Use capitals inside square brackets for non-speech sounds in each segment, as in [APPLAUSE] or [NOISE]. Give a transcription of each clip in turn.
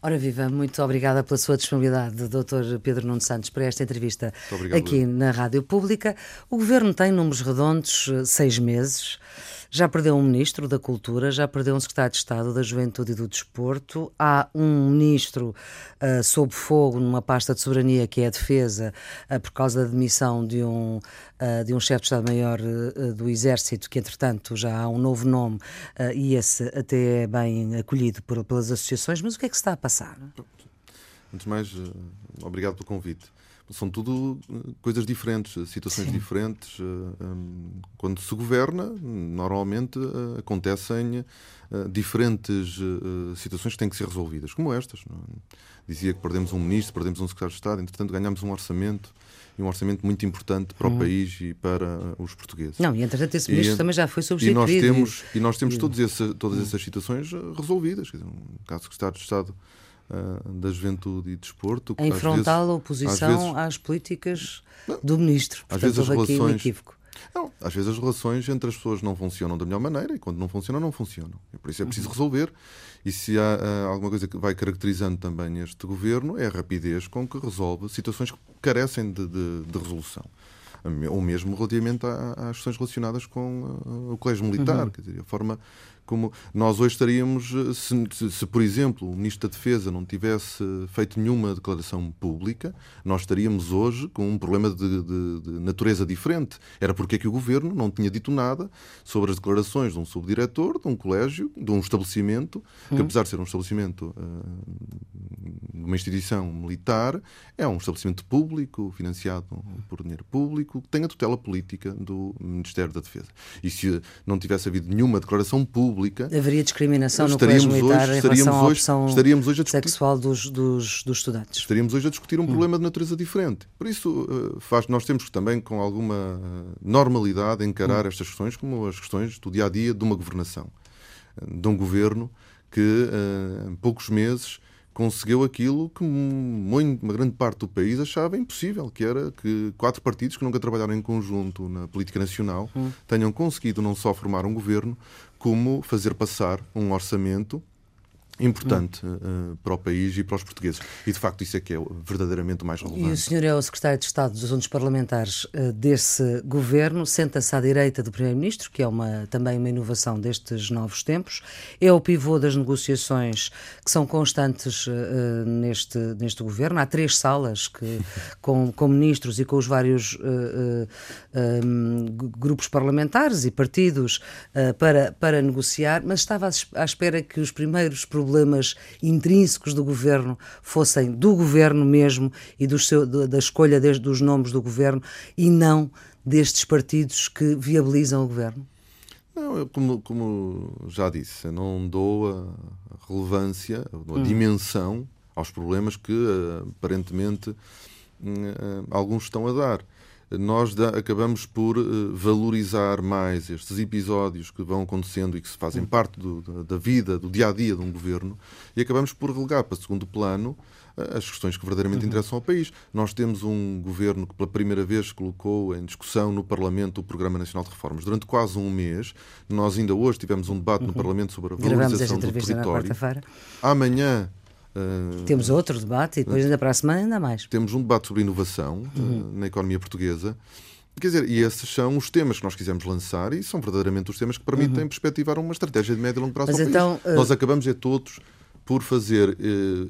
Ora viva, muito obrigada pela sua disponibilidade, Dr. Pedro Nuno Santos, para esta entrevista aqui na Rádio Pública. O Governo tem números redondos, eh, seis meses. Já perdeu um ministro da Cultura, já perdeu um secretário de Estado da Juventude e do Desporto. Há um ministro uh, sob fogo numa pasta de soberania que é a Defesa, uh, por causa da demissão de um, uh, de um chefe de Estado-Maior do Exército, que entretanto já há um novo nome e esse até é bem acolhido por, pelas associações. Mas o que é que se está a passar? Antes de mais, obrigado pelo convite são tudo eh, coisas diferentes, eh, situações Sim. diferentes. Eh, quando se governa, normalmente acontecem diferentes situações que têm que ser resolvidas, como estas. É? Dizia que perdemos um ministro, perdemos um secretário de Estado, entretanto ganhamos um orçamento e um orçamento muito importante para o uhum. país e para os portugueses. Não, e entretanto esse ministro e, também já foi substituído. E nós temos, e nós temos todos esse, todas essas situações resolvidas. Dizer, um caso secretário de Estado uh, da Juventude e Desporto. Em frontal vezes, oposição às, vezes, às políticas não, do Ministro. Portanto, às vezes as relações. Não, às vezes as relações entre as pessoas não funcionam da melhor maneira e quando não funcionam, não funcionam. E por isso é preciso uhum. resolver. E se há uh, alguma coisa que vai caracterizando também este governo, é a rapidez com que resolve situações que carecem de, de, de resolução ou mesmo relativamente às questões relacionadas com uh, o colégio militar, uhum. quer dizer, a forma como nós hoje estaríamos, eh, se, se, por exemplo o Ministro da Defesa não tivesse feito nenhuma declaração pública, nós estaríamos hoje com um problema de, de, de natureza diferente. Era porque é que o Governo não tinha dito nada sobre as declarações de um subdiretor de um colégio, de um estabelecimento, que hum. apesar de ser um estabelecimento de uma instituição militar, é um estabelecimento público, financiado por dinheiro público, que tem a tutela política do Ministério da Defesa. E se não tivesse havido nenhuma declaração pública, pública. Haveria discriminação no colégio militar hoje, em relação à opção estaríamos hoje a discutir, sexual dos, dos, dos, estudantes. Estaríamos hoje a discutir um hum. problema de natureza diferente. Por isso, eh, faz, nós temos que também, com alguma normalidade, encarar hum. estas questões como as questões do dia a dia de uma governação, de um governo que, eh, em poucos meses, conseguiu aquilo que muito, uma grande parte do país achava impossível, que era que quatro partidos que nunca trabalharam em conjunto na política nacional hum. tenham conseguido não só formar um governo, como fazer passar um orçamento importante hum. uh, para o país e para os portugueses. E de facto isso é que é verdadeiramente o mais relevante. E o senhor é o secretário de Estado dos Assuntos Parlamentares uh, desse governo, senta-se à direita do primeiro-ministro, que é uma, também uma inovação destes novos tempos, é o pivô das negociações que são constantes uh, neste, neste governo. Há três salas que, [LAUGHS] com, com ministros e com os vários um, grupos parlamentares e partidos para, para negociar, mas estava à espera que os primeiros problemas problemas intrínsecos do governo fossem do governo mesmo e do seu, da escolha desde dos nomes do governo e não destes partidos que viabilizam o governo? Não, eu, como, como já disse, não dou a relevância, a hum. dimensão aos problemas que aparentemente hum, eh, alguns estão a dar nós da, acabamos por uh, valorizar mais estes episódios que vão acontecendo e que se fazem hum. parte do, da, da, vida, do dia a dia de um governo, e acabamos por relegar para segundo plano uh, as questões que verdadeiramente uhum. interessam ao país. Nós temos um governo que pela primeira vez colocou em discussão no Parlamento o Programa Nacional de Reformas. Durante quase um mês, nós ainda hoje tivemos um debate uhum. no Parlamento sobre a valorização do território. Amanhã Uh, temos outro debate e depois ainda para a semana ainda mais. Temos um debate sobre inovação uhum. uh, na economia portuguesa. Quer dizer, e esses são os temas que nós quisemos lançar e são verdadeiramente os temas que permitem uhum. perspectivar uma estratégia de médio e longo prazo Mas então. Uh... Nós acabamos é todos por fazer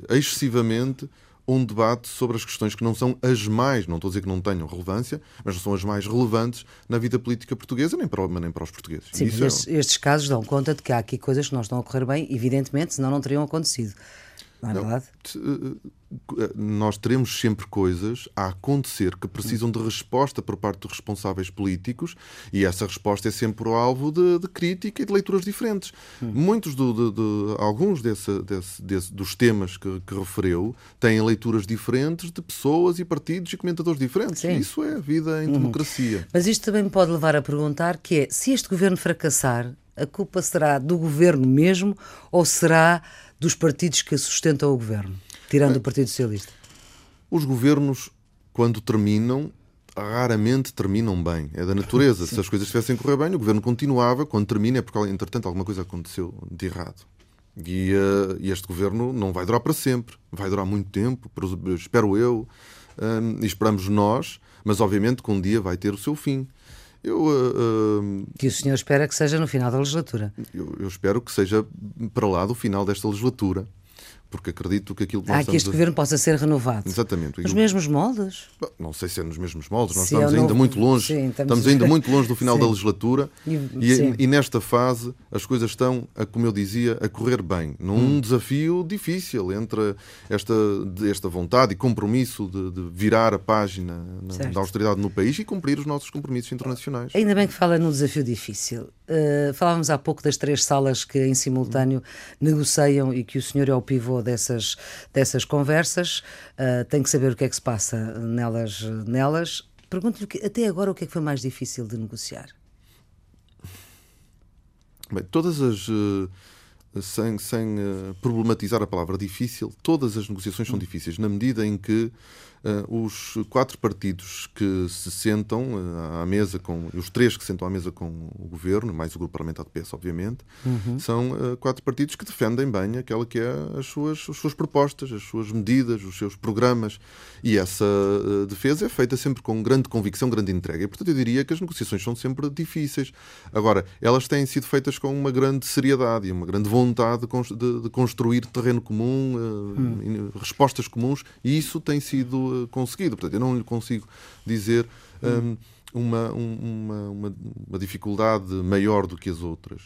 excessivamente um debate sobre as questões que não são as mais, não estou a dizer que não tenham relevância, mas não são as mais relevantes na vida política portuguesa, nem para, nem para os portugueses. Sim, estes, é... estes casos dão conta de que há aqui coisas que não estão a correr bem, evidentemente, senão não teriam acontecido. Não é não, verdade? Eh, eh, nós teremos sempre coisas a acontecer que precisam de resposta por parte dos responsáveis políticos e essa resposta é sempre o alvo de, de crítica e de leituras diferentes. Hum. Muitos do, de, de, alguns desse, desse, desse, dos temas que, que, referiu têm leituras diferentes de pessoas e partidos e comentadores diferentes. Sim. Isso é a vida em hum. democracia. Mas isto também me pode levar a perguntar que é se este governo fracassar, a culpa será do governo mesmo ou será dos partidos que sustentam o governo, tirando o Partido Socialista? Os governos, quando terminam, raramente terminam bem. É da natureza. Se as coisas estivessem a correr bem, o governo continuava. Quando termina, é porque, entretanto, alguma coisa aconteceu de errado. E uh, este governo não vai durar para sempre, vai durar muito tempo, espero eu, e esperamos nós, mas obviamente que um dia vai ter o seu fim. Eu, uh, que o senhor espera que seja no final da legislatura? Eu, eu espero que seja para lá do final desta legislatura porque acredito que aquilo que nós ah, que este a... governo possa ser renovado. Exatamente. Nos mesmos moldes? Não sei se é nos mesmos moldes, nós se estamos é ainda novo... muito longe, sim, estamos... estamos... ainda [LAUGHS] muito longe do final sim. da legislatura e, e, e, nesta fase as coisas estão, a, como eu dizia, a correr bem, num hum. desafio difícil entre esta, esta vontade e compromisso de, de virar a página na, da austeridade no país e cumprir os nossos compromissos internacionais. Ainda bem que fala num desafio difícil. Uh, falávamos há pouco das três salas que em simultâneo negociam e que o senhor é o pivô dessas, dessas conversas. Uh, tem que saber o que é que se passa nelas. nelas. Pergunto-lhe até agora o que é que foi mais difícil de negociar. Bem, todas as. Uh, sem, sem problematizar a palavra difícil, todas as negociações são hum. difíceis, na medida em que uh, os quatro partidos que se sentam uh, à mesa com os três que sentam à mesa com o governo, mais o grupo parlamentar do PS, obviamente, uhum. são uh, quatro partidos que defendem bem aquela que é as suas, as suas propostas, as suas medidas, os seus programas. E essa defesa é feita sempre com grande convicção, grande entrega. E, portanto, eu diria que as negociações são sempre difíceis. Agora, elas têm sido feitas com uma grande seriedade e uma grande vontade de, de construir terreno comum, hum. respostas comuns, e isso tem sido conseguido. Portanto, eu não lhe consigo dizer um, uma, uma, uma, uma, dificuldade maior do que as outras.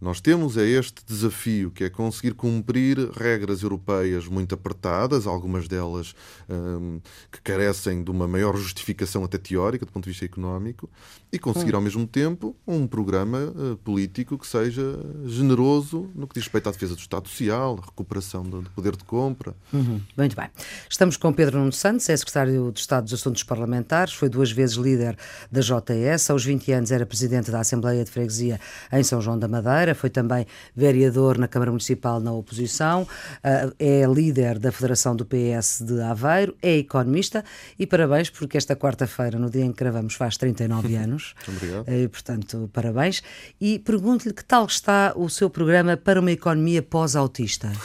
Nós temos é este desafio, que é conseguir cumprir regras europeias muito apertadas, algumas delas um, que carecem de uma maior justificação até teórica, do ponto de vista económico, e conseguir hum. ao mesmo tempo um programa uh, político que seja generoso no que diz respeito à defesa do Estado Social, recuperação do, do poder de compra. Uhum. Muito bem. Estamos com Pedro Nuno Santos, é secretário de Estado dos Assuntos Parlamentares, foi duas vezes líder da JS, aos 20 anos era presidente da Assembleia de Freguesia em São João da Madeira foi também vereador na Câmara Municipal na oposição, ah, é líder da Federação do PS de Aveiro, é economista e parabéns porque esta quarta-feira, no dia em que gravamos, faz 39 [LAUGHS] anos. Obrigado. E, portanto, parabéns. E pergunto-lhe que tal está o seu programa para uma economia pós-autista? [LAUGHS]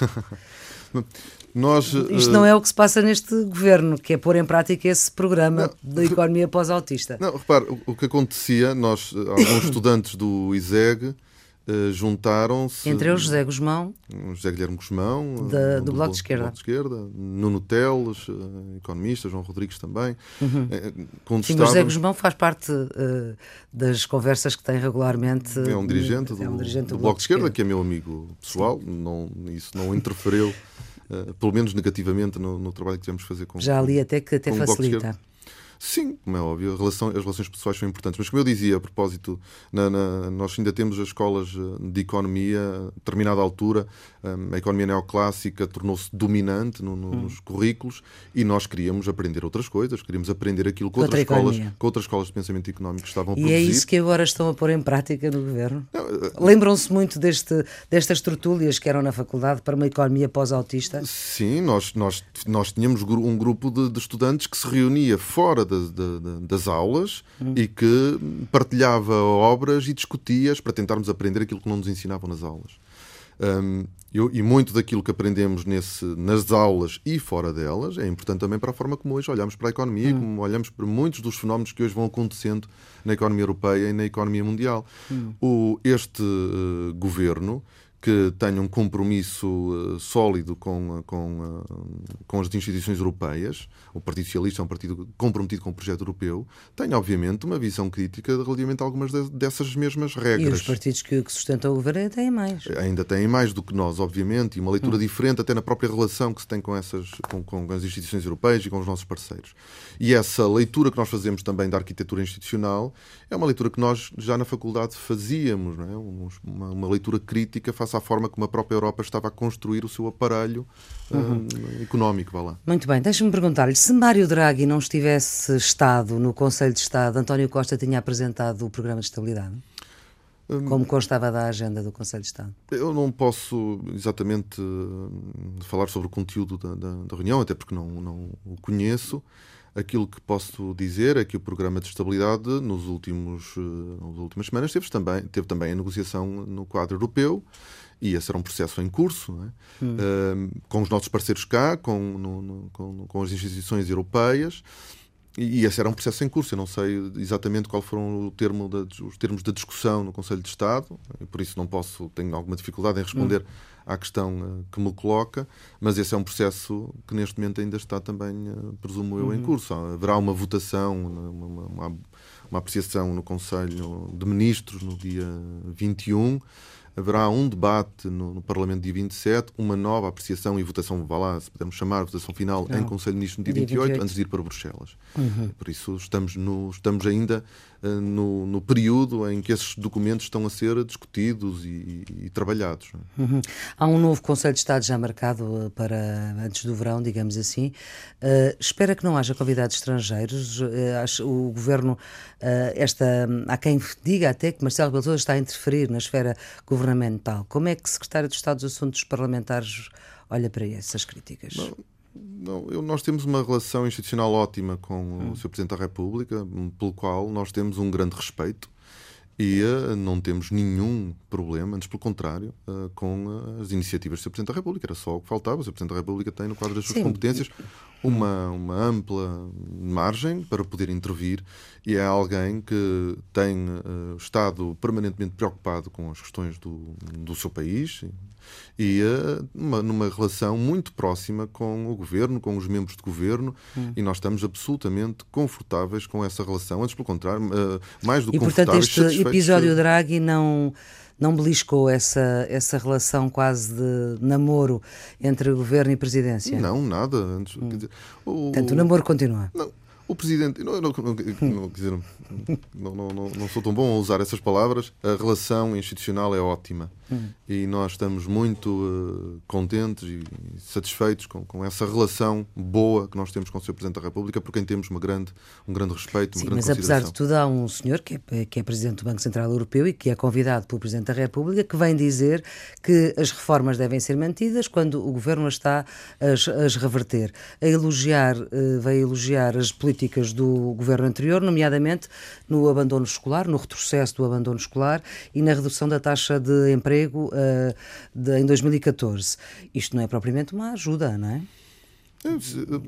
Nós, Isto não é o que se passa neste governo, que é pôr em prática esse programa da economia pós-autista. Não, repare, o, o, que acontecia, nós, alguns [COUGHS] estudantes do ISEG, Uh, juntaram-se. Entre eles José Guzmão. José Guilherme Guzmão. Da, do, do, Bloco de Esquerda. Bloco de Esquerda Nuno Teles, uh, economista, João Rodrigues também. Uhum. Uh, Sim, José Guzmão faz parte das conversas que tem regularmente. É um dirigente, é um do, dirigente do, do, Bloco de Esquerda, que é meu amigo pessoal. Não, isso não interferiu, pelo menos negativamente, no, no, trabalho que tivemos fazer com Já ali até que até facilita. Sim, como é óbvio, relação, as relações pessoais são importantes. Mas como eu dizia, a propósito, na, na, nós ainda temos as escolas eh, de economia, a determinada altura, eh, a economia neoclássica tornou-se dominante no, no, hum. nos currículos e nós queríamos aprender outras coisas, queríamos aprender aquilo que outras, escolas, que outras escolas de pensamento económico estavam a e produzir. E é isso que agora estão a pôr em prática no governo? Eh, Lembram-se muito deste, destas tertúlias que eram na faculdade para uma economia pós-autista? Sim, nós, nós, nós tínhamos um grupo de, de estudantes que se reunia fora das, das aulas hum. e que partilhava obras e discutia-as para tentarmos aprender aquilo que não nos ensinavam nas aulas. Um, eu, e muito daquilo que aprendemos nesse, nas aulas e fora delas é importante também para a forma como hoje olhamos para a economia hum. e como olhamos para muitos dos fenómenos que hoje vão acontecendo na economia europeia e na economia mundial. Hum. O, este uh, governo que tenha um compromisso uh, sólido com, com, uh, com as instituições europeias, o Partido Socialista é um partido comprometido com o projeto europeu, tem obviamente uma visão crítica relativamente a algumas de, dessas mesmas regras. E os partidos que, que sustentam o governo têm mais. Ainda têm mais do que nós, obviamente, e uma leitura hum. diferente até na própria relação que se tem com, essas, com, com as instituições europeias e com os nossos parceiros. E essa leitura que nós fazemos também da arquitetura institucional é uma leitura que nós já na faculdade fazíamos, não é? uma, uma leitura crítica face à forma como a própria Europa estava a construir o seu aparelho uhum. uh, económico. Vá lá. Muito bem, deixe-me perguntar-lhe: se Mário Draghi não estivesse estado no Conselho de Estado, António Costa tinha apresentado o programa de estabilidade? Como constava da agenda do Conselho de Estado? Eu não posso exatamente falar sobre o conteúdo da, da, da reunião, até porque não, não o conheço. Aquilo que posso dizer é que o programa de estabilidade nos últimos, nas últimas semanas teve também, teve também a negociação no quadro europeu e esse era um processo em curso, é? hum. uh, com os nossos parceiros cá, com, no, no, com, com as instituições europeias. E esse era um processo em curso. Eu não sei exatamente qual foram termo da, os termos da discussão no Conselho de Estado, e por isso não posso, tenho alguma dificuldade em responder hum. à questão uh, que me coloca, mas esse é um processo que neste momento ainda está também, uh, presumo eu, em uhum. curso. Haverá uma votação, uma, uma, uma apreciação no Conselho de Ministros no dia 21 haverá um debate no, no, Parlamento dia 27, uma nova apreciação e votação, vá lá, se pudermos chamar, votação final Não. em Conselho de Ministros no dia, dia 28, 28, antes de ir para Bruxelas. Uhum. Por isso estamos, no, estamos ainda no, no, período em que esses documentos estão a ser discutidos e, e, e trabalhados. Uhum. Há um novo Conselho de Estado já marcado eh, para antes do verão, digamos assim. Uh, espera que não haja convidados estrangeiros. Uh, o Governo, esta, há quem diga até que Marcelo Rebelo está a interferir na esfera governamental. Como é que o Secretário de Estado dos Assuntos Parlamentares olha para essas críticas? Não. Não, eu, nós temos uma relação institucional ótima com hum. o Sr. Presidente da República, pelo qual nós temos um grande respeito e uh, não temos nenhum problema, antes pelo contrário, uh, com as iniciativas do Sr. Presidente da República. Era só o que faltava. O Sr. Presidente da República tem, no quadro das suas Sim. competências, uma, uma ampla margem para poder intervir e é alguém que tem uh, estado permanentemente preocupado com as questões do, do seu país e uh, uma, numa relação muito próxima com o governo, com os membros de governo, hum. e nós estamos absolutamente confortáveis com essa relação. Antes, pelo contrário, uh, mais do que E, portanto, este episódio Draghi não não beliscou essa, essa relação quase de namoro entre governo e presidência? Não, nada. Antes, hum. dizer, o, Portanto, o namoro continua. Não, o presidente, não, não, não, não, não, sou tão bom a usar essas palavras, a relação institucional é ótima hum. e nós estamos muito uh, contentes e satisfeitos com, com essa relação boa que nós temos com o Sr. Presidente da República, por quem temos uma grande, um grande respeito, uma Sim, mas apesar de tudo, há um senhor que é, que é Presidente do Banco Central Europeu e que é convidado pelo Presidente da República que vem dizer que as reformas devem ser mantidas quando o Governo as está a, as reverter. A elogiar, uh, vai elogiar as políticas políticas do governo anterior, nomeadamente no abandono escolar, no retrocesso do abandono escolar e na redução da taxa de emprego uh, de, em 2014. Isto não é propriamente uma ajuda, não é?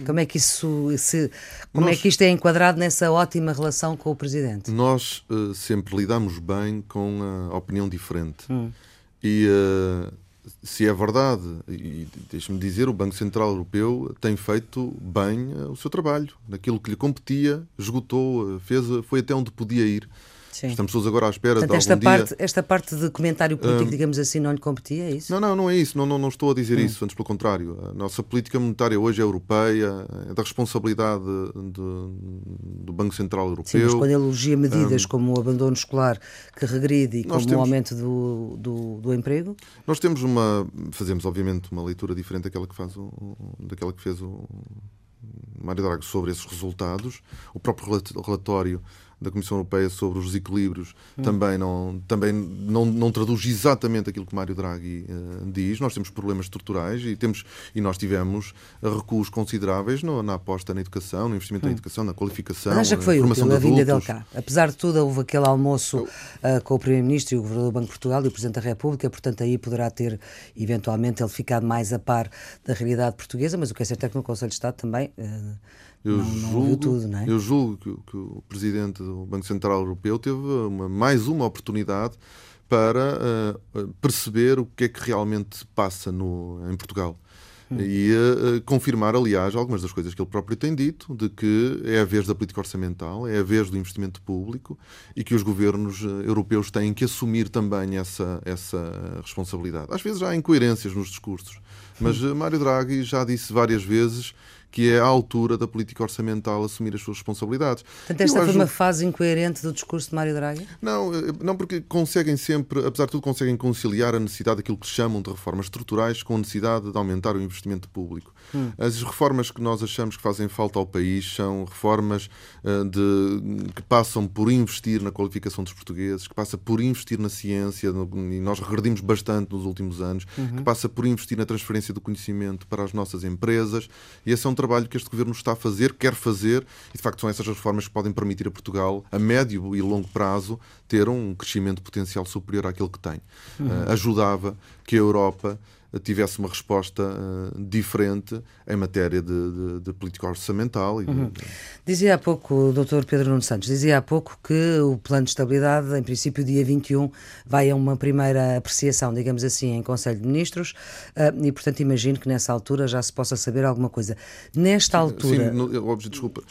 Como é que isso se, como é nós, é que isto é enquadrado nessa ótima relação com o presidente? Nós uh, sempre lidamos bem com a opinião diferente. Hum. E uh, se é verdade, e deixe-me dizer, o Banco Central Europeu tem feito bem eh, o seu trabalho. Naquilo que lhe competia, esgotou, eh, fez, foi até onde podia ir. Sim. Estamos todos agora à espera Portanto, de esta algum parte, dia... Esta parte de comentário político, digamos assim, não lhe competia, é isso? Não, não, não é isso. Não, não, não estou a dizer hum. isso. Antes, pelo contrário. A nossa política monetária hoje é europeia, é da responsabilidade de, do Banco Central Europeu. Sim, mas quando elogia medidas um, como o abandono escolar que regride e como temos, o aumento do, do, do, emprego? Nós temos uma... Fazemos, obviamente, uma leitura diferente daquela que, faz o, daquela que fez o Mário Draghi sobre esses resultados. O próprio relatório da Comissão Europeia sobre os desequilíbrios hum. também, não, também não, não traduz exatamente aquilo que Mário Draghi uh, diz. Nós temos problemas estruturais e, temos, e nós tivemos recuos consideráveis no, na aposta na educação, no investimento hum. na educação, na qualificação, Mas acha que foi útil a vinda dele cá. Apesar de tudo, houve aquele almoço uh, com o Primeiro-Ministro e o Governador do Banco de Portugal e o Presidente da República, portanto aí poderá ter, eventualmente, ele ficado mais a par da realidade portuguesa, mas o que é certo é que no Conselho de Estado também... Uh, eu, não, não julgo, tudo, não é? eu julgo que, que, o presidente do Banco Central Europeu teve uma, mais uma oportunidade para uh, perceber o que é que realmente passa no, em Portugal. Hum. E uh, confirmar, aliás, algumas das coisas que ele próprio tem dito, de que é a vez da política orçamental, é a vez do investimento público e que os governos europeus têm que assumir também essa, essa responsabilidade. Às vezes há incoerências nos discursos, mas hum. Mário Draghi já disse várias vezes que é a altura da política orçamental assumir as suas responsabilidades. Portanto, esta Eu foi acho... uma fase incoerente do discurso de Mário Draghi? Não, eh, não porque conseguem sempre, apesar de tudo, conseguem conciliar a necessidade daquilo que chamam de reformas estruturais com a necessidade de aumentar o investimento público. Hum. As reformas que nós achamos que fazem falta ao país são reformas uh, de, que passam por investir na qualificação dos portugueses, que passa por investir na ciência, no, e nós regredimos bastante nos últimos anos, uhum. que passa por investir na transferência do conhecimento para as nossas empresas. E esse é um trabalho que este governo está a fazer, quer fazer, e de facto são essas reformas que podem permitir a Portugal, a médio e longo prazo, ter um crescimento potencial superior àquele que tem. Uhum. Uh, ajudava que a Europa tivesse uma resposta uh, diferente em matéria de, de, de política orçamental. De... Uhum. Dizia há pouco o Dr. Pedro Nuno Santos, dizia há pouco que o plano de estabilidade, em princípio, dia 21, vai a uma primeira apreciação, digamos assim, em Conselho de Ministros, uh, e portanto imagino que nessa altura já se possa saber alguma coisa. Nesta altura. Sim, no, desculpa.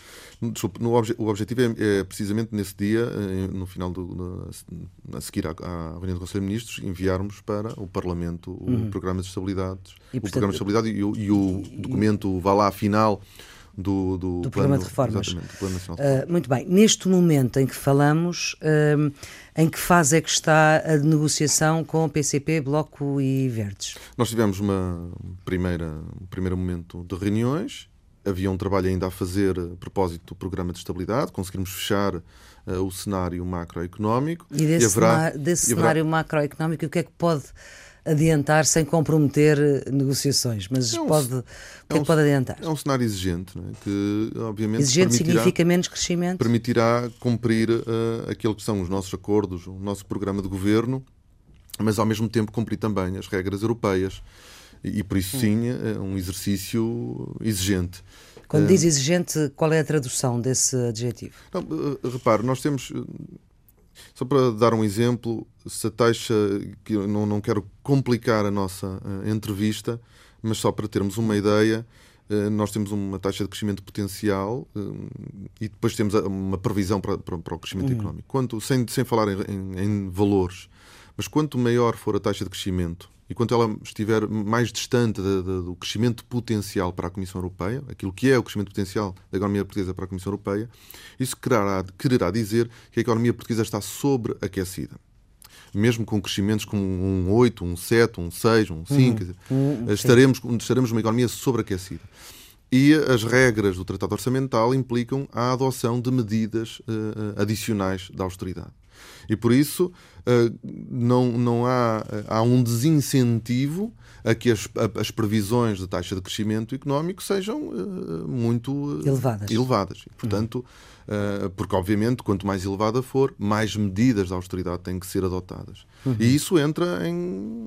Desculpe, no obje, o objetivo é, é, precisamente nesse dia, eh, no final do, no, a seguir à, à reunião do Conselho de Ministros, enviarmos para o Parlamento o uhum. programa de estabilidade, e, portanto, o programa de estabilidade e, o, e o documento vá lá final do, do, do plano, programa de reformas. Plano de uh, muito bem. Neste momento em que falamos, uh, em que fase é que está a negociação com o PCP, Bloco e Verdes? Nós tivemos uma primeira, um primeiro momento de reuniões havia um trabalho ainda a fazer a propósito do programa de estabilidade, conseguirmos fechar uh, o cenário macroeconómico. E desse, e haverá, cenário, desse haverá... cenário macroeconómico, o que é que pode adiantar sem comprometer eh, negociações? Mas é um, pode, o que é, é que pode adiantar? É um cenário exigente, é? que obviamente. Exigente significa menos crescimento? Permitirá cumprir uh, aquilo que são os nossos acordos, o nosso programa de governo, mas ao mesmo tempo cumprir também as regras europeias e, por isso, sim, é um exercício exigente. Quando diz exigente, qual é a tradução desse adjetivo? Não, eh, repare, nós temos. Eh, só para dar um exemplo, se a taxa. que eu não, não quero complicar a nossa entrevista, mas só para termos uma ideia, nós temos uma taxa de crescimento potencial e depois temos uma previsão para, para, para o crescimento uhum. económico. Quanto, sem, sem falar em, em, em valores, mas quanto maior for a taxa de crescimento e quando ela estiver mais distante de, de, do crescimento potencial para a Comissão Europeia, aquilo que é o crescimento potencial da economia portuguesa para a Comissão Europeia, isso quererá, quererá dizer que a economia portuguesa está sobreaquecida. Mesmo com crescimentos como um 8, um 7, um 6, um 5, uhum. uhum. estaremos, estaremos numa economia sobreaquecida. E as regras do Tratado Orçamental implicam a adoção de medidas uh, adicionais da austeridade. E por isso não, não há, há um desincentivo a que as, as previsões de taxa de crescimento económico sejam uh, muito elevadas. elevadas. E, portanto, uhum. porque obviamente quanto mais elevada for, mais medidas de austeridade têm que ser adotadas. Uhum. E isso entra em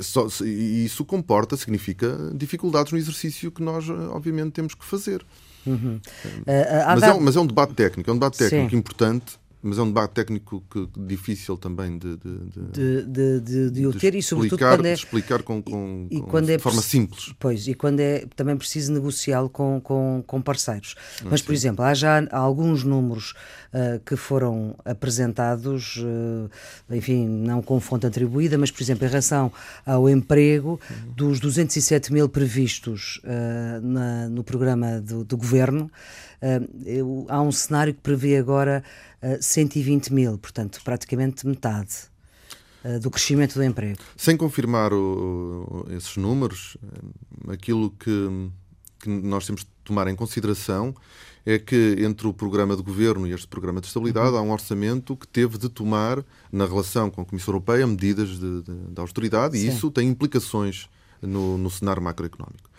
só, e isso comporta, significa dificuldades no exercício que nós, obviamente, temos que fazer. Uhum. Uh, mas, é, mas, é, um debate técnico, é um debate técnico Sim. importante mas é um debate técnico que, difícil também de, de, de, de, de, o ter e, sobretudo, quando é, explicar com, com, e, e com de é, forma simples. Pois, e quando é também preciso negociá-lo com, com, com parceiros. Mas, por exemplo, há já alguns números uh, que foram apresentados, uh, enfim, não com fonte atribuída, mas, por exemplo, em relação ao emprego, uhum. dos 207 mil previstos no programa do, governo, há um cenário que prevê agora 120 mil, portanto, praticamente metade uh, do crescimento do emprego. Sem confirmar o, esses números, eh, aquilo que, que nós temos de tomar em consideração é que entre o programa de governo e este programa de estabilidade há um orçamento que teve de tomar, na relação com a Comissão Europeia, medidas de, de, de austeridade Sim. e isso tem implicações no, no cenário macroeconómico.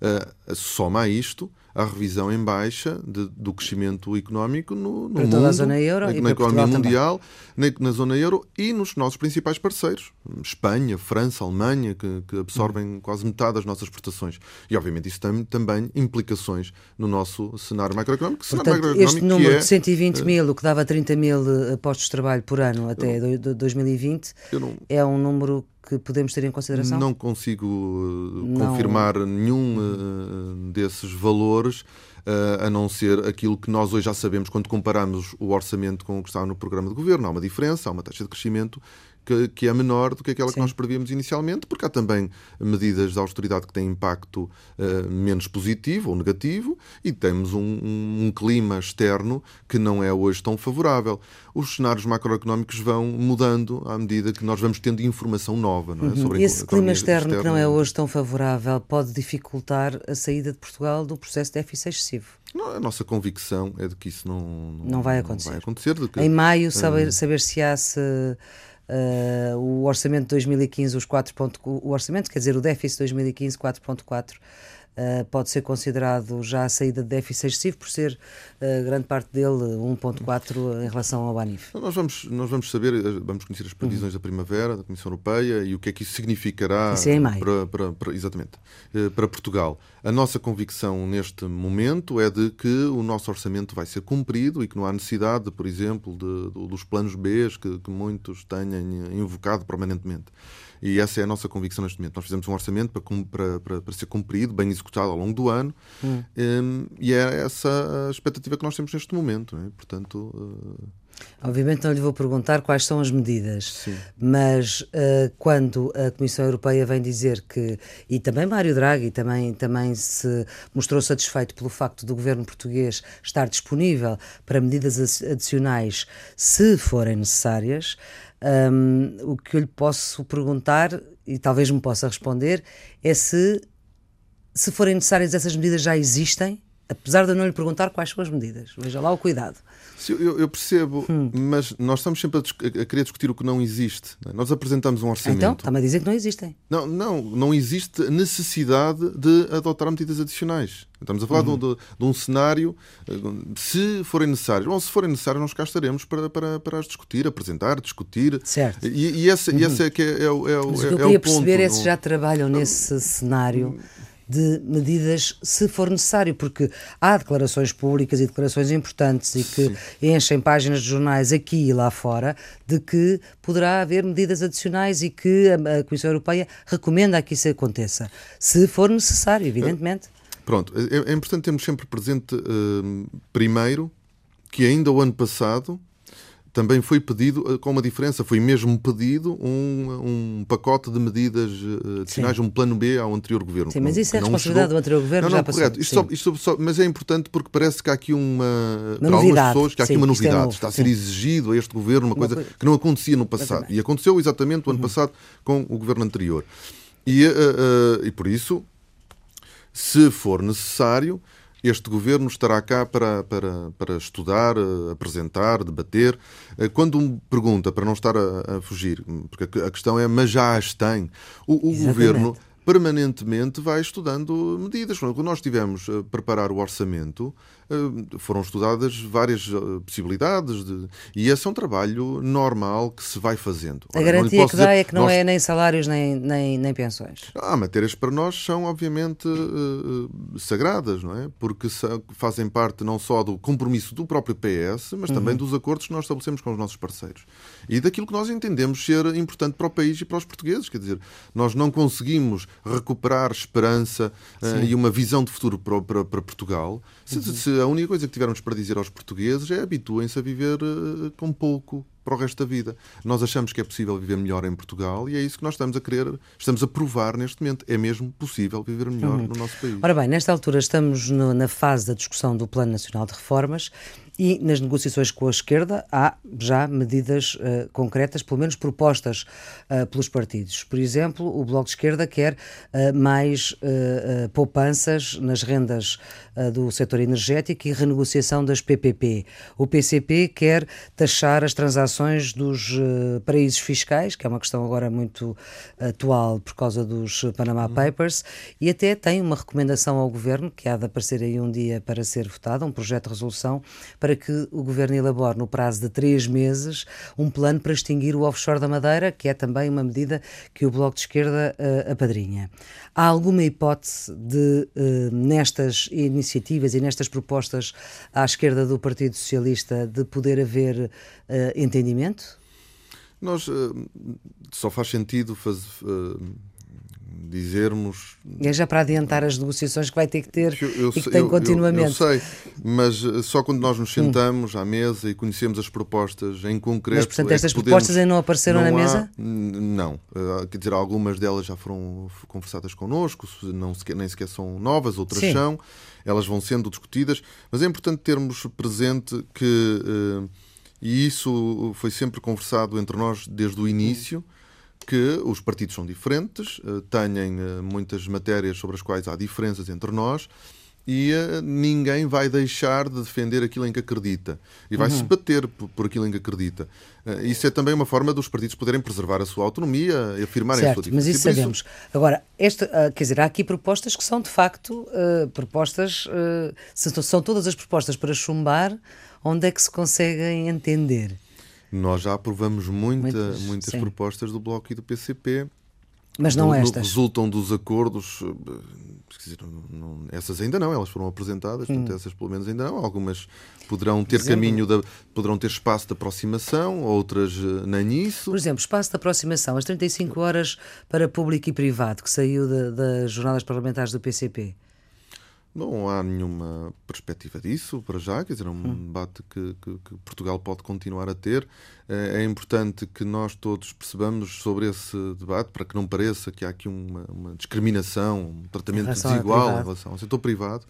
Uh, soma a isto a revisão em baixa de, do crescimento económico no, no mundo, toda a zona euro na, e na economia mundial, na, na, zona euro e nos nossos principais parceiros, Espanha, França, Alemanha, que, que absorvem uhum. quase metade das nossas exportações. E obviamente isso tem também implicações no nosso cenário macroeconómico. Portanto, cenário macroeconómico este número é, de 120 mil, o que dava 30 mil eh, postos de trabalho por ano até não, 2020, não, é um número que podemos ter em consideração? Não consigo uh, não. confirmar nenhum uh, desses valores, uh, a não ser aquilo que nós hoje já sabemos quando comparamos o orçamento com o que está no programa de governo. Há uma diferença, há uma taxa de crescimento que, que é menor do que aquela Sim. que nós prevíamos inicialmente, porque há também medidas de austeridade que têm impacto uh, menos positivo ou negativo e temos um, um, um, clima externo que não é hoje tão favorável. Os cenários macroeconómicos vão mudando à medida que nós vamos tendo informação nova não é? Uhum. sobre Esse clima externo, externo que não é hoje tão favorável pode dificultar a saída de Portugal do processo de déficit excessivo. Não, a nossa convicção é de que isso não, não, não vai acontecer. Não vai acontecer que, em maio, saber, saber se há se Uh, o orçamento de 2015, os 4. o orçamento, quer dizer, o déficit de 2015, 4.4 Uh, pode ser considerado já a saída de déficit excessivo por ser uh, grande parte dele 1.4 em relação ao ANIF. Nós vamos, nós vamos saber, vamos conhecer as previsões uhum. da primavera da Comissão Europeia e o que é que isso significará isso é para, para, para, exatamente, para Portugal. A nossa convicção neste momento é de que o nosso orçamento vai ser cumprido e que não há necessidade, por exemplo, de, de, dos planos B que, que muitos tenham invocado permanentemente. E essa é a nossa convicção neste momento. Nós fizemos um orçamento para, para, para, ser cumprido, bem executado ao longo do ano, hum. um, e é essa a expectativa que nós temos neste momento. É? Portanto. Uh... Obviamente não lhe vou perguntar quais são as medidas, Sim. mas uh, quando a Comissão Europeia vem dizer que, e também Mário Draghi também, também se mostrou satisfeito pelo facto do governo português estar disponível para medidas adicionais se forem necessárias, um, o que eu lhe posso perguntar, e talvez me possa responder, é se, se forem necessárias essas medidas já existem, apesar de eu não lhe perguntar quais são as medidas. Veja lá o cuidado. Eu, eu percebo, hum. mas nós estamos sempre a, a, querer discutir o que não existe. É? Nós apresentamos um orçamento. Então, está-me a dizer que não existem. Não, não, não existe necessidade de adotar medidas adicionais. Estamos a falar uhum. de, de, de, um cenário, eh, se forem necessários, ou se forem necessários, nós cá estaremos para, para, para as discutir, apresentar, discutir. Certo. E, e esse, uhum. esse é que é, é, o, é, Mas o, que eu é queria perceber é se já trabalham nesse cenário de medidas se for necessário, porque há declarações públicas e declarações importantes e que Sim. enchem páginas de jornais aqui e lá fora de que poderá haver medidas adicionais e que a, Comissão Europeia recomenda que isso aconteça, se for necessário, evidentemente. Pronto, é, é importante termos sempre presente, uh, primeiro, que ainda o ano passado também foi pedido, eh, com uma diferença, foi mesmo pedido um, um pacote de medidas eh, adicionais, Sim. um plano B ao anterior governo. Sim, mas isso é responsabilidade do anterior governo, não, não, já correto. Isto só, isto só, mas é importante porque parece que há aqui uma, uma para algumas pessoas, que há aqui uma novidade. É novo, está a ser exigido a este governo uma, uma coisa, que não acontecia no passado. E aconteceu exatamente o ano uhum. passado com o governo anterior. E, uh, uh, e por isso, se for necessário, este governo estará cá para, para, para estudar, eh, apresentar, debater. Eh, quando me pergunta, para não estar a, a fugir, porque a questão é, mas já as tem, o, o governo permanentemente vai estudando medidas. Quando nós estivemos a preparar o orçamento, eh, foram estudadas várias eh, possibilidades de... e esse é um trabalho normal que se vai fazendo. Ora, a garantia que dá é que não nós... é nem salários nem, nem, nem pensões. Há matérias para nós são obviamente uh, sagradas, não é? Porque fazem parte não só do compromisso do próprio PS, mas também uhum. dos acordos que nós estabelecemos com os nossos parceiros e daquilo que nós entendemos ser importante para o país e para os portugueses. Quer dizer, nós não conseguimos recuperar esperança uh, e uma visão de futuro para, para, para Portugal se, uhum. se, a única coisa que tivermos para dizer aos portugueses é habituem-se a viver uh, com pouco para o resto da vida. Nós achamos que é possível viver melhor em Portugal e é isso que nós estamos a querer, estamos a provar neste momento. É mesmo possível viver melhor uhum. no nosso país. Ora bem, nesta altura estamos no, na fase da discussão do Plano Nacional de Reformas e nas negociações com a esquerda há já medidas uh, concretas, pelo menos propostas uh, pelos partidos. Por exemplo, o Bloco de Esquerda quer uh, mais poupanças nas rendas do setor energético e renegociação das PPP. O PCP quer taxar as transações dos paraísos fiscais, que é uma questão agora muito atual por causa dos Panama uhum. Papers, e até tem uma recomendação ao Governo, que há de aparecer aí um dia para ser votada, um projeto de resolução para para que o Governo elabore, no prazo de três meses, um plano para extinguir o offshore da Madeira, que é também uma medida que o Bloco de Esquerda uh, apadrinha. Há alguma hipótese de, uh, nestas iniciativas e nestas propostas à esquerda do Partido Socialista, de poder haver uh, entendimento? Nós só faz sentido fazer dizermos. É já para adiantar as negociações que vai ter que ter eu, eu, e que tem eu, continuamente. Eu, sei, mas eh, só quando nós nos sentamos hum. à mesa e conhecemos as propostas em concreto. Mas, portanto, é estas podemos, propostas ainda não apareceram não na há, mesa? Não. Uh, quer dizer, algumas delas já foram conversadas connosco, não sequer, nem sequer são novas, outras Sim. são. Elas vão sendo discutidas, mas é importante termos presente que. Uh, e isso foi sempre conversado entre nós desde o início. Que os partidos são diferentes, eh, têm eh, muitas matérias sobre as quais há diferenças entre nós e uh, ninguém vai deixar de defender aquilo em que acredita e vai uhum. se bater por, aquilo em que acredita. Uh, isso é também uma forma dos partidos poderem preservar a sua autonomia e afirmarem certo, a sua Mas isso sabemos. Agora, esta, uh, quer dizer, há aqui propostas que são de facto propostas, são todas as propostas para chumbar, onde é que se conseguem entender? Nós já aprovamos muita, muitas, muitas propostas do Bloco e do PCP. Mas não do, estas. Resultam dos acordos. Eh, dizer, não, não, essas ainda não, elas foram apresentadas, hum. portanto, essas pelo menos ainda não. Algumas poderão ter exemplo, caminho, da, poderão ter espaço de aproximação, outras eh, nem isso. Por exemplo, espaço de aproximação, as 35 horas para público e privado, que saiu das jornadas parlamentares do PCP. Não há nenhuma perspectiva disso para já, quer dizer, é um hum. debate que, que, que, Portugal pode continuar a ter. É, é importante que nós todos percebamos sobre esse debate para que não pareça que há aqui uma, uma discriminação, um tratamento desigual em relação ao setor privado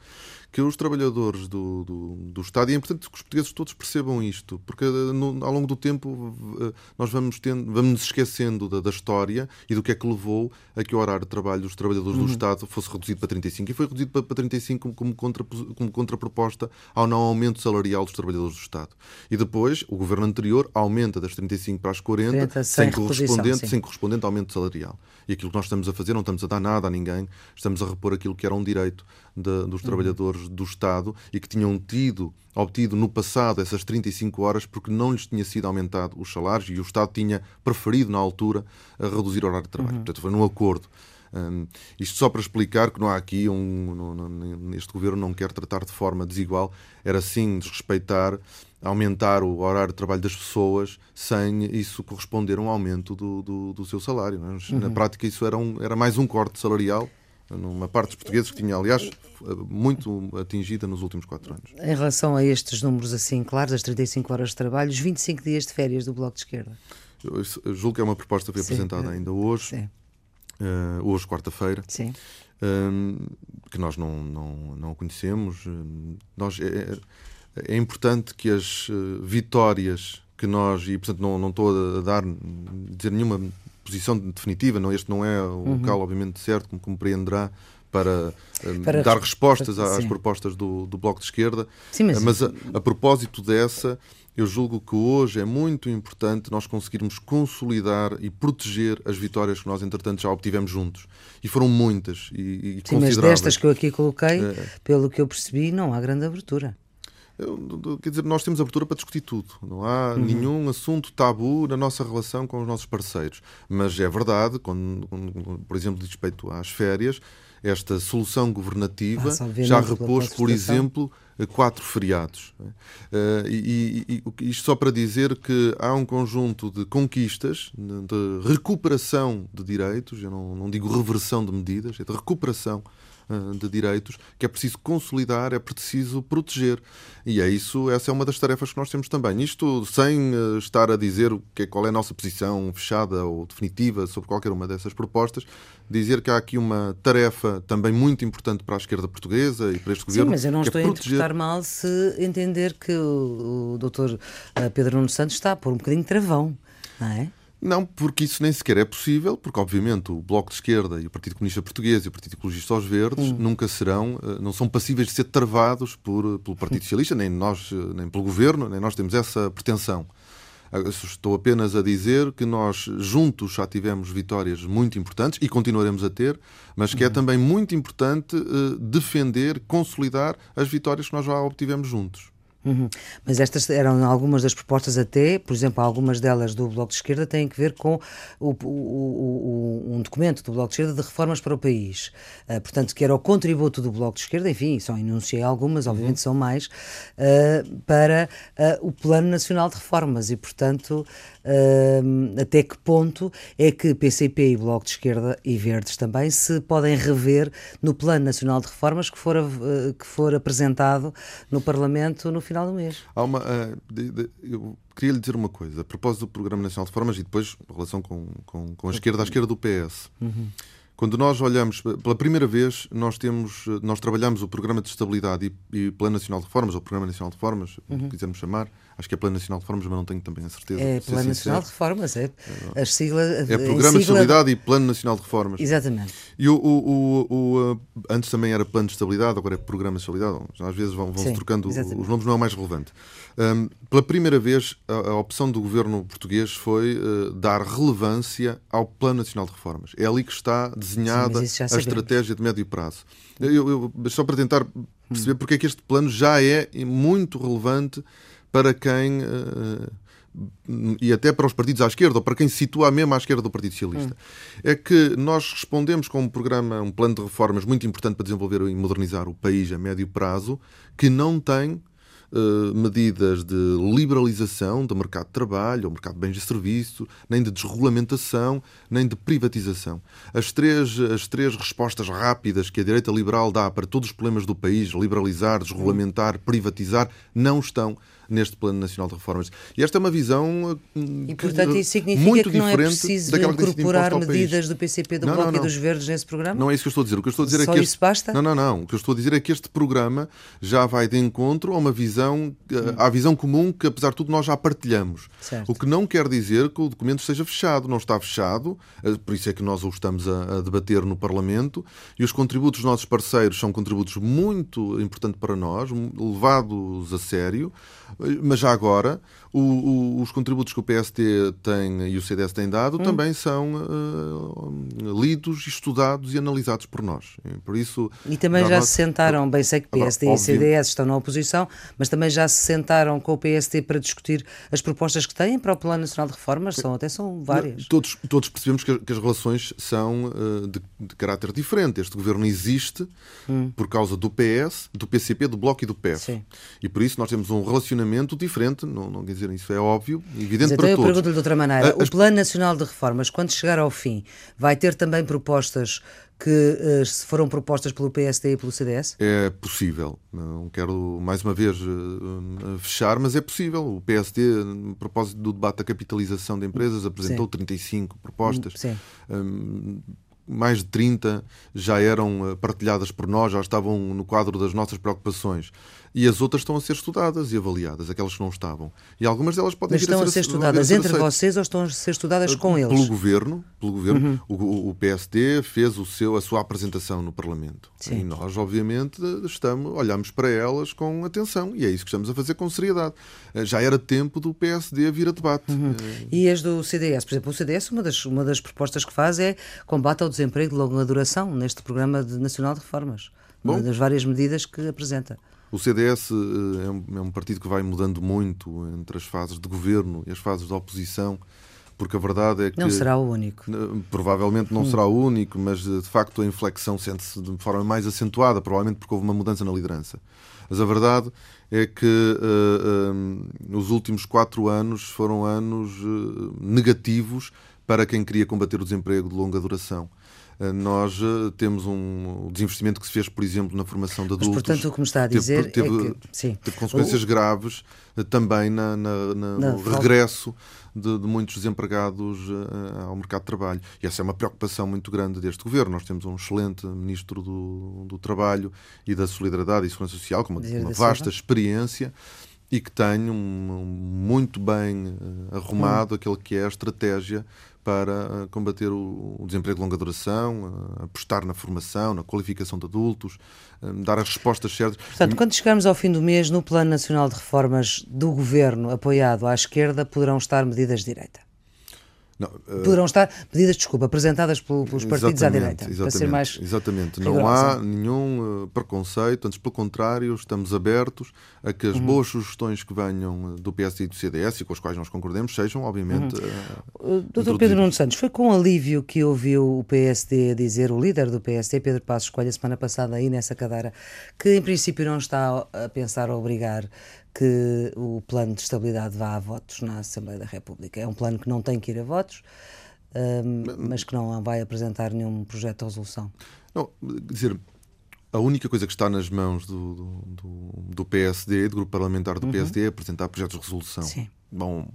que os trabalhadores do, do, do, Estado, e é importante que os portugueses todos percebam isto, porque eh, no, ao longo do tempo eh, nós vamos, tendo, vamos nos esquecendo da, da, história e do que é que levou a que o horário de trabalho dos trabalhadores uhum. do Estado fosse reduzido para 35. E foi reduzido para, para 35 como, contra, como contraproposta ao não aumento salarial dos trabalhadores do Estado. E depois, o governo anterior aumenta das 35 para as 40, 40 sem, sem, correspondente, sem correspondente aumento salarial. E aquilo que nós estamos a fazer, não estamos a dar nada a ninguém, estamos a repor aquilo que era um direito de, dos uhum. trabalhadores do Estado e que tinham tido, obtido no passado essas 35 horas porque não lhes tinha sido aumentado os salários e o Estado tinha preferido, na altura, reduzir o horário de trabalho. Uhum. Portanto, foi num acordo. Um, isto só para explicar que não há aqui um, não, não, este governo não quer tratar de forma desigual, era sim desrespeitar, aumentar o horário de trabalho das pessoas sem isso corresponder a um aumento do, do, do seu salário. É? Uhum. Na prática, isso era, um, era mais um corte salarial numa parte dos portugueses que tinha, aliás, muito atingida nos últimos quatro anos. Em relação a estes números assim claros, as 35 horas de trabalho, os 25 dias de férias do Bloco de Esquerda? Eu julgo que é uma proposta que foi Sim. apresentada ainda hoje, Sim. Uh, hoje, quarta-feira, uh, que nós não, não, não conhecemos. Uh, nós, é, é, importante que as vitórias que nós, e portanto não, não estou a dar, dizer nenhuma posição definitiva, não, este não é o uhum. local, obviamente, certo, como compreenderá, para, eh, para dar respostas para, às propostas do, do Bloco de Esquerda. Sim, mas, mas a, a, propósito dessa, eu julgo que hoje é muito importante nós conseguirmos consolidar e proteger as vitórias que nós, entretanto, já obtivemos juntos. E foram muitas e, e Sim, mas destas que eu aqui coloquei, é... pelo que eu percebi, não há grande abertura. Quer dizer, nós temos abertura para discutir tudo. Não há uhum. nenhum assunto tabu na nossa relação com os nossos parceiros. Mas é verdade, quando, quando por exemplo, respeito às férias, esta solução governativa ah, já repôs, por exemplo, quatro feriados. Uh, e, e, e, isto só para dizer que há um conjunto de conquistas, de recuperação de direitos, eu não, não digo reversão de medidas, é de recuperação eh, de direitos que é preciso consolidar, é preciso proteger. E é isso, essa é uma das tarefas que nós temos também. Isto sem eh, estar a dizer que, qual é a nossa posição fechada ou definitiva sobre qualquer uma dessas propostas, dizer que há aqui uma tarefa também muito importante para a esquerda portuguesa e para este governo. Sim, mas eu não é estou é a interpretar mal se entender que o, o doutor eh, Pedro Nuno Santos está a pôr um bocadinho de travão, não é? Não, porque isso nem sequer é possível, porque obviamente o Bloco de Esquerda e o Partido Comunista Português e o Partido Ecologista aos Verdes hum. nunca serão, eh, não são passíveis de ser travados por, pelo Partido [LAUGHS] Socialista, nem nós, eh, nem pelo Governo, nem nós temos essa pretensão. Estou apenas a dizer que nós juntos já tivemos vitórias muito importantes e continuaremos a ter, mas que é uhum. também muito importante defender, consolidar as vitórias que nós já obtivemos juntos. Uhum. Mas estas eram algumas das propostas até, por exemplo, algumas delas do Bloco de Esquerda têm que ver com o, o, o, um documento do Bloco de Esquerda de reformas para o país. Uh, portanto, que era o contributo do Bloco de Esquerda, enfim, só enunciei algumas, uhum. obviamente são mais, uh, para uh, o Plano Nacional de Reformas e, portanto, até que ponto é que PCP e Bloco de Esquerda e Verdes também se podem rever no Plano Nacional de Reformas que for, que for apresentado no Parlamento no final do mês. Há uma, uh, de, de, eu queria lhe dizer uma coisa, a propósito do Programa Nacional de Reformas e depois a relação com, com, com a esquerda, a esquerda do PS. Uhum. Quando nós olhamos, pela primeira vez, nós temos, nós trabalhamos o Programa de Estabilidade e, e Plano Nacional de Reformas, ou Programa Nacional de Reformas, uhum. quisermos chamar, acho que é Plano Nacional de Reformas, mas não tenho também a certeza. É Plano Nacional de Reformas, é. As siglas. É Programa sigla... de Estabilidade e Plano Nacional de Reformas. Exatamente. E o, o, o, o, antes também era Plano de Estabilidade, agora é Programa de Estabilidade. Às vezes vão, vão Sim, trocando, exatamente. os nomes não é o mais relevante. Um, pela primeira vez, a, a, opção do governo português foi uh, dar relevância ao Plano Nacional de Reformas. É ali que está desenhada Sim, a estratégia de médio prazo. Eu, eu, só para tentar perceber hum. porque é que este plano já é muito relevante para quem. Uh, e até para os partidos à esquerda, ou para quem se situa mesmo à esquerda do Partido Socialista, hum. é que nós respondemos com um programa, um plano de reformas muito importante para desenvolver e modernizar o país a médio prazo, que não tem Uh, medidas de liberalização do mercado de trabalho, ou mercado de bens e serviços, nem de desregulamentação, nem de privatização. As três, as três respostas rápidas que a direita liberal dá para todos os problemas do país, liberalizar, desregulamentar, privatizar, não estão neste Plano Nacional de Reformas. E esta é uma visão e, portanto, isso significa muito que não é preciso incorporar medidas do PCP, do não, Bloco não, não. e dos Verdes nesse programa? Não é isso que eu estou a dizer. O que eu estou a dizer Só é que isso basta? Não, não, não. O que eu estou a dizer é que este programa já vai de encontro a uma visão, hum. à visão comum que, apesar de tudo, nós já partilhamos. Certo. O que não quer dizer que o documento esteja fechado. Não está fechado, eh, por isso é que nós o estamos a, a debater no Parlamento e os contributos dos nossos parceiros são contributos muito importantes para nós, levados a sério. Mas já agora, o, o, os contributos que o PST tem e o CDS têm dado hum. também são uh, lidos, estudados e analisados por nós. E, por isso, e também já, se sentaram, bem sei que PSD agora, e CDS estão na oposição, mas também já se sentaram com o PST para discutir as propostas que têm para o Plano Nacional de Reformas, são, até são várias. Todos, todos percebemos que, que as relações são uh, de, de, caráter diferente. Este governo existe hum. por causa do PS, do PCP, do Bloco e do PEF. Sim. E por isso nós temos um relacionamento diferente, não, não quer dizer isso é óbvio, evidente Mas para então todos. eu pergunto-lhe de outra maneira, uh, o Plano Nacional de Reformas, quando chegar ao fim, vai ter também propostas que uh, foram propostas pelo PSD e pelo CDS? É possível. Não quero mais uma vez uh, fechar, mas é possível. O PSD, a propósito do debate da capitalização de empresas, apresentou Sim. 35 propostas. Sim. Um, mais de 30 já eram partilhadas por nós, já estavam no quadro das nossas preocupações e as outras estão a ser estudadas e avaliadas, aquelas que não estavam. E algumas delas podem Mas estão a ser, a ser estudadas entre vocês ou estão a ser estudadas com pelo eles? Pelo governo, pelo governo. Uhum. O, o, PSD fez o seu, a sua apresentação no Parlamento. Sim. E nós, obviamente, estamos, olhamos para elas com atenção e é isso que estamos a fazer com seriedade. Eh, já era tempo do PSD vir a debate. Uhum. E as do CDS, por exemplo, o CDS, uma das, uma das propostas que faz é combate ao desemprego de longa duração neste programa de Nacional de Reformas. Bom. Das várias medidas que apresenta. O CDS eh, é um, é um, partido que vai mudando muito entre as fases de governo e as fases de oposição, porque a verdade é que. Não será o único. Provavelmente não hum. será o único, mas eh, de facto a inflexão sente-se de forma mais acentuada, provavelmente porque houve uma mudança na liderança. Mas a verdade é que uh, uh, os últimos quatro anos foram anos uh, negativos para quem queria combater o desemprego de longa duração. Eh, nós eh, temos um desinvestimento que se fez, por exemplo, na formação de adultos. Mas, portanto, o que me está a dizer teve, teve, é que, sim. teve consequências o... graves eh, também na, na, na, no regresso de, de, muitos desempregados ao mercado de trabalho. E essa é uma preocupação muito grande deste governo. Nós temos um excelente Ministro do, do Trabalho e da Solidariedade e Segurança Social, com uma, uma vasta experiência e que tem um, um muito bem arrumado hum. aquele que é a estratégia para eh, combater o desemprego de longa duração, eh, apostar na formação, na qualificação de adultos, eh, dar as respostas certas. Portanto, quando chegarmos ao fim do mês, no Plano Nacional de Reformas do Governo apoiado à esquerda, poderão estar medidas de direita? Não, uh... Poderão estar pedidas de desculpa apresentadas pelos partidos à direita, para ser mais Exatamente, não há nenhum uh, preconceito, antes pelo contrário, estamos abertos a que as uhum. boas sugestões que venham do PSD e do CDS e com as quais nós concordemos sejam, obviamente. Uhum. Uh, Doutor Pedro Nuno Santos, foi com alívio que ouviu o PSD dizer, o líder do PSD, Pedro Passos Coelho, a semana passada aí nessa cadeira, que em princípio não está a pensar a obrigar que o plano de estabilidade vá a votos na Assembleia da República. É um plano que não tem que ir a votos, um, mas que não vai apresentar nenhum projeto de resolução. Não, dizer, a única coisa que está nas mãos do, do, do PSD, do grupo parlamentar do uhum. PSD, é apresentar projetos de resolução. Sim. Bom,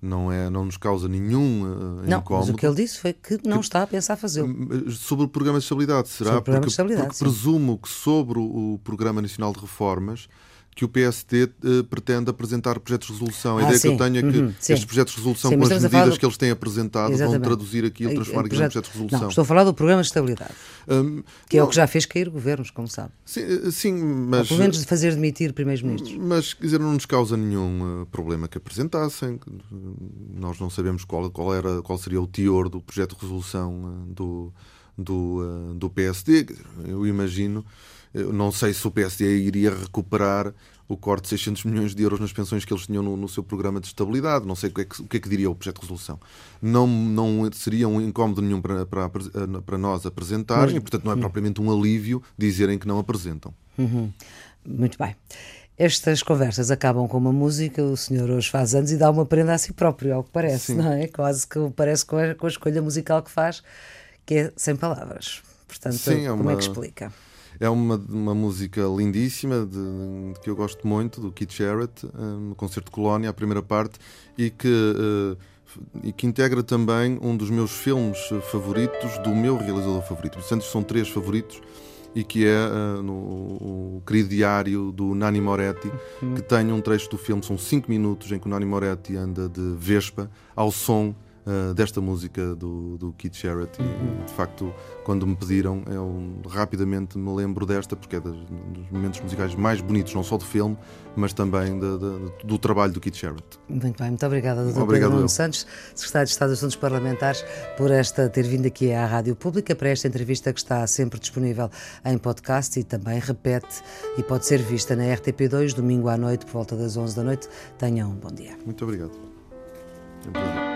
não, é, não nos causa nenhum uh, não, incómodo. Mas o que ele disse foi que não que, está a pensar fazê-lo. Sobre o programa de estabilidade, será? Sobre o programa porque, de estabilidade, porque presumo que sobre o Programa Nacional de Reformas que o PSD uh, eh, pretende apresentar projetos de resolução. A ah, ideia sim. que eu tenho é que uhum, estes projetos de resolução, sim, com as medidas que eles têm apresentado, Exatamente. vão traduzir aquilo, transformar aquilo em projetos de resolução. Não, estou a falar do programa de estabilidade, um, que não, é o que já fez cair governos, como sabe. Sim, eh, sim mas... Ou pelo menos de fazer demitir primeiros ministros. Mas, quer dizer, não nos causa nenhum uh, problema que apresentassem. Nós não sabemos qual, qual, era, qual seria o teor do projeto de resolução uh, do, do, do PSD. Eu imagino não sei se o PSD iria recuperar o corte de 600 milhões de euros nas pensões que eles tinham no, no seu programa de estabilidade. Não sei o que, é que, que, é que diria o projeto de resolução. Não, não seria um incómodo nenhum para, para, para nós apresentarem e, portanto, não é propriamente um alívio dizerem que não apresentam. Uhum. Muito bem. Estas conversas acabam com uma música, o senhor hoje faz anos e dá uma prenda a si próprio, ao que parece, Sim. não é? Quase que parece com a, com a escolha musical que faz, que é sem palavras. Portanto, Sim, é como uma... é que explica? É uma, uma música lindíssima de, de, que eu gosto muito, do Keith Jarrett, um, no concerto Colónia, a primeira parte, e que, uh, e que integra também um dos meus filmes favoritos, do meu realizador favorito. Portanto, são três favoritos e que é uh, no, o querido diário do Nani Moretti, uhum. que tem um trecho do filme, são cinco minutos em que o Nani Moretti anda de Vespa ao som uh, desta música do, do Keith Jarrett. E, de facto, quando me pediram, eu rapidamente me lembro desta, porque é dos, dos momentos musicais mais bonitos, não só do filme, mas também do trabalho do Keith Jarrett. Muito bem, muito obrigada, Dr. Obrigado Pedro Nuno Santos, Secretário de Estado dos Assuntos Parlamentares, por esta ter vindo aqui à Rádio Pública para esta entrevista que está sempre disponível em podcast e também repete e pode ser vista na RTP2 domingo à noite por volta das 11 da noite. Tenham um bom dia. Muito obrigado. É um prazer.